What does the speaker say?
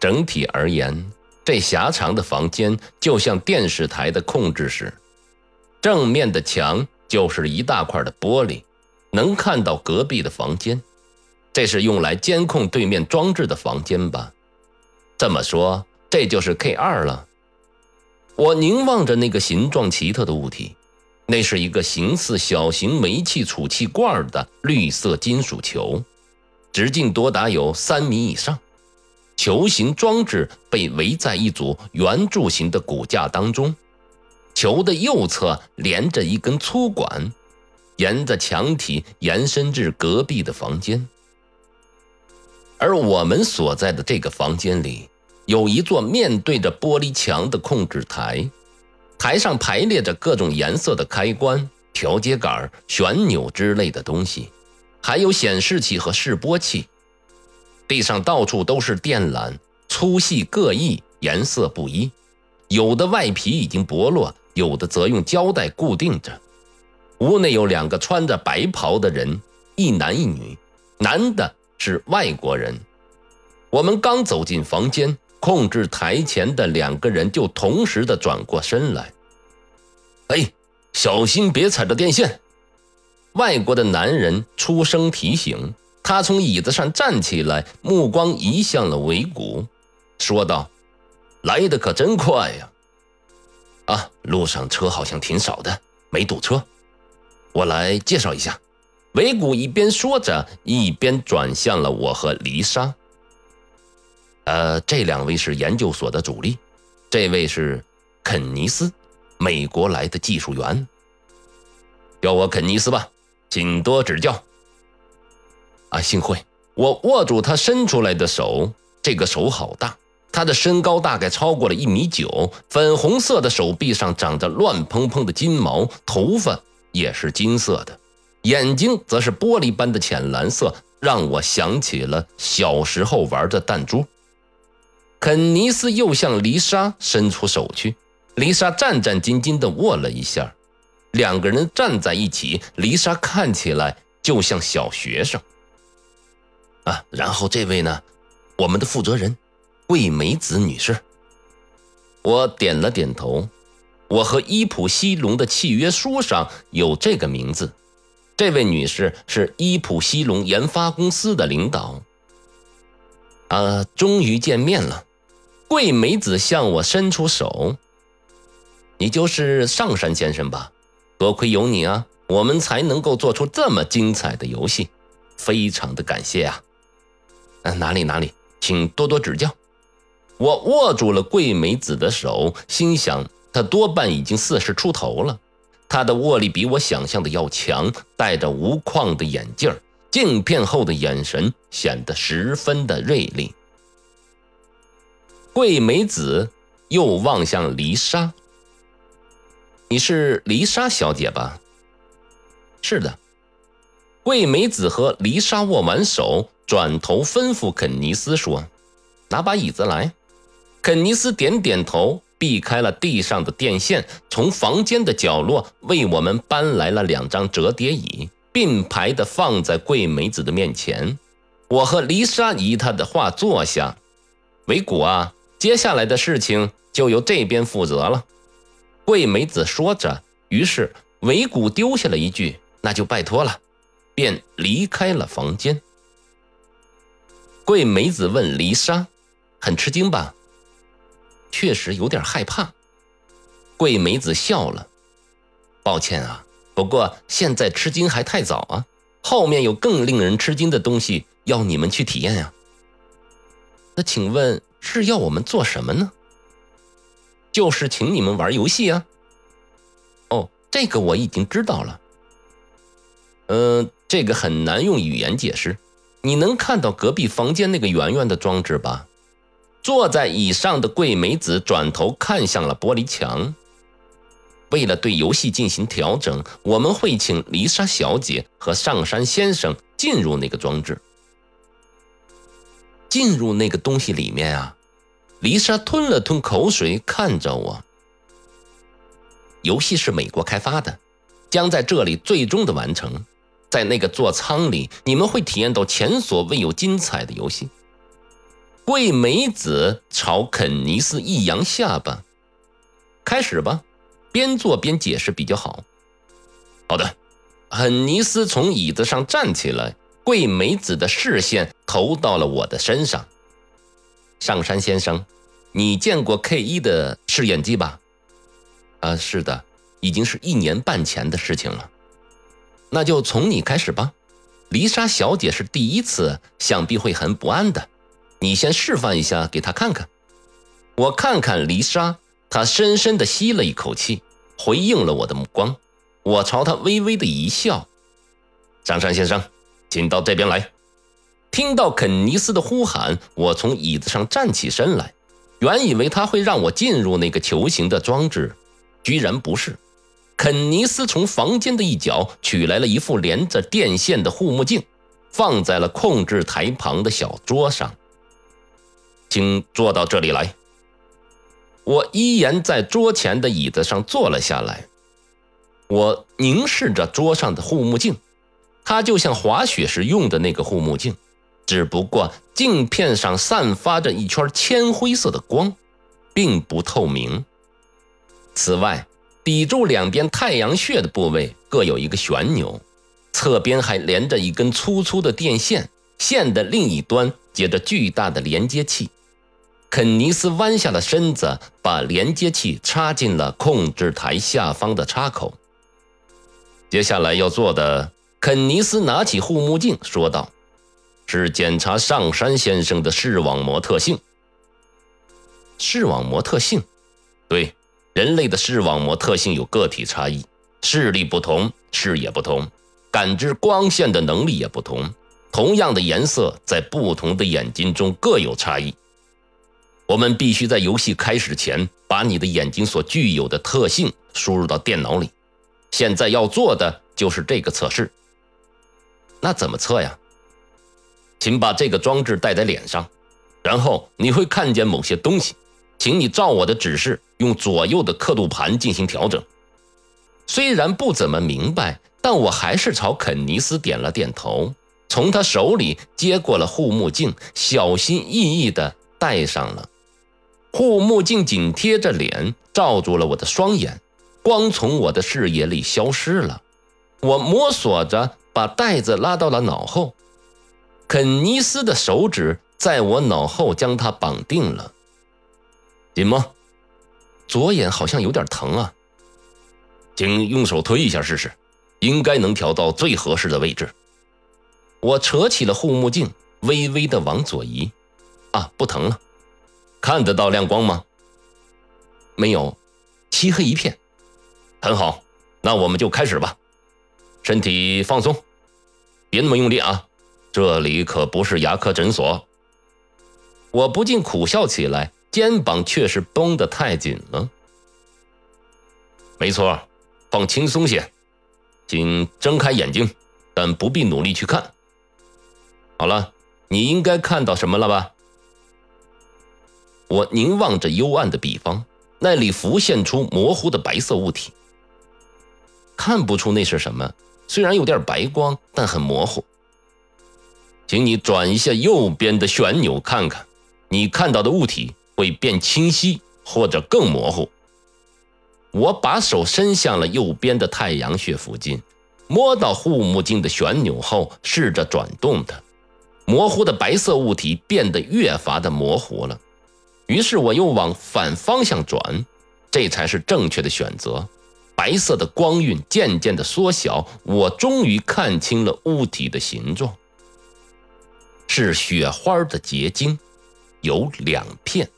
整体而言，这狭长的房间就像电视台的控制室，正面的墙就是一大块的玻璃，能看到隔壁的房间。这是用来监控对面装置的房间吧？这么说，这就是 K 二了。我凝望着那个形状奇特的物体，那是一个形似小型煤气储气罐的绿色金属球，直径多达有三米以上。球形装置被围在一组圆柱形的骨架当中，球的右侧连着一根粗管，沿着墙体延伸至隔壁的房间。而我们所在的这个房间里，有一座面对着玻璃墙的控制台，台上排列着各种颜色的开关、调节杆、旋钮之类的东西，还有显示器和示波器。地上到处都是电缆，粗细各异，颜色不一，有的外皮已经剥落，有的则用胶带固定着。屋内有两个穿着白袍的人，一男一女，男的。是外国人。我们刚走进房间，控制台前的两个人就同时的转过身来。哎，小心别踩着电线！外国的男人出声提醒。他从椅子上站起来，目光移向了尾谷，说道：“来的可真快呀！啊，路上车好像挺少的，没堵车。我来介绍一下。”维古一边说着，一边转向了我和黎莎。呃，这两位是研究所的主力，这位是肯尼斯，美国来的技术员。叫我肯尼斯吧，请多指教。啊，幸会。我握住他伸出来的手，这个手好大，他的身高大概超过了一米九，粉红色的手臂上长着乱蓬蓬的金毛，头发也是金色的。眼睛则是玻璃般的浅蓝色，让我想起了小时候玩的弹珠。肯尼斯又向丽莎伸出手去，丽莎战战兢兢地握了一下。两个人站在一起，丽莎看起来就像小学生。啊，然后这位呢，我们的负责人，桂美子女士。我点了点头，我和伊普西龙的契约书上有这个名字。这位女士是伊普西龙研发公司的领导。啊，终于见面了。桂美子向我伸出手。你就是上山先生吧？多亏有你啊，我们才能够做出这么精彩的游戏，非常的感谢啊。嗯，哪里哪里，请多多指教。我握住了桂美子的手，心想她多半已经四十出头了。她的握力比我想象的要强，戴着无框的眼镜，镜片后的眼神显得十分的锐利。桂美子又望向黎莎：“你是黎莎小姐吧？”“是的。”桂美子和黎莎握完手，转头吩咐肯尼斯说：“拿把椅子来。”肯尼斯点点头。避开了地上的电线，从房间的角落为我们搬来了两张折叠椅，并排的放在桂梅子的面前。我和丽莎依他的话坐下。维古啊，接下来的事情就由这边负责了。桂梅子说着，于是维古丢下了一句：“那就拜托了。”便离开了房间。桂梅子问丽莎：“很吃惊吧？”确实有点害怕，桂梅子笑了。抱歉啊，不过现在吃惊还太早啊，后面有更令人吃惊的东西要你们去体验呀。那请问是要我们做什么呢？就是请你们玩游戏啊。哦，这个我已经知道了。嗯，这个很难用语言解释。你能看到隔壁房间那个圆圆的装置吧？坐在椅上的桂美子转头看向了玻璃墙。为了对游戏进行调整，我们会请丽莎小姐和上山先生进入那个装置。进入那个东西里面啊！丽莎吞了吞口水，看着我。游戏是美国开发的，将在这里最终的完成。在那个座舱里，你们会体验到前所未有精彩的游戏。桂美子朝肯尼斯一扬下巴：“开始吧，边做边解释比较好。”好的。肯尼斯从椅子上站起来，桂美子的视线投到了我的身上。上山先生，你见过 K 一的试验机吧？啊，是的，已经是一年半前的事情了。那就从你开始吧。丽莎小姐是第一次，想必会很不安的。你先示范一下给她看看。我看看丽莎，她深深地吸了一口气，回应了我的目光。我朝他微微的一笑，张山先生，请到这边来。听到肯尼斯的呼喊，我从椅子上站起身来。原以为他会让我进入那个球形的装置，居然不是。肯尼斯从房间的一角取来了一副连着电线的护目镜，放在了控制台旁的小桌上。请坐到这里来。我依然在桌前的椅子上坐了下来。我凝视着桌上的护目镜，它就像滑雪时用的那个护目镜，只不过镜片上散发着一圈铅灰色的光，并不透明。此外，抵住两边太阳穴的部位各有一个旋钮，侧边还连着一根粗粗的电线，线的另一端接着巨大的连接器。肯尼斯弯下了身子，把连接器插进了控制台下方的插口。接下来要做的，肯尼斯拿起护目镜说道：“是检查上山先生的视网膜特性。视网膜特性，对，人类的视网膜特性有个体差异，视力不同，视野不同，感知光线的能力也不同。同样的颜色，在不同的眼睛中各有差异。我们必须在游戏开始前，把你的眼睛所具有的特性输入到电脑里。”现在要做的就是这个测试。那怎么测呀？请把这个装置戴在脸上，然后你会看见某些东西。请你照我的指示，用左右的刻度盘进行调整。虽然不怎么明白，但我还是朝肯尼斯点了点头，从他手里接过了护目镜，小心翼翼地戴上了。护目镜紧贴着脸，罩住了我的双眼。光从我的视野里消失了，我摸索着把袋子拉到了脑后，肯尼斯的手指在我脑后将它绑定了。紧吗？左眼好像有点疼啊，请用手推一下试试，应该能调到最合适的位置。我扯起了护目镜，微微的往左移。啊，不疼了，看得到亮光吗？没有，漆黑一片。很好，那我们就开始吧。身体放松，别那么用力啊！这里可不是牙科诊所。我不禁苦笑起来，肩膀却是绷得太紧了。没错，放轻松些，请睁开眼睛，但不必努力去看。好了，你应该看到什么了吧？我凝望着幽暗的彼方，那里浮现出模糊的白色物体。看不出那是什么，虽然有点白光，但很模糊。请你转一下右边的旋钮看看，你看到的物体会变清晰或者更模糊。我把手伸向了右边的太阳穴附近，摸到护目镜的旋钮后，试着转动它，模糊的白色物体变得越发的模糊了。于是我又往反方向转，这才是正确的选择。白色的光晕渐渐的缩小，我终于看清了物体的形状，是雪花的结晶，有两片。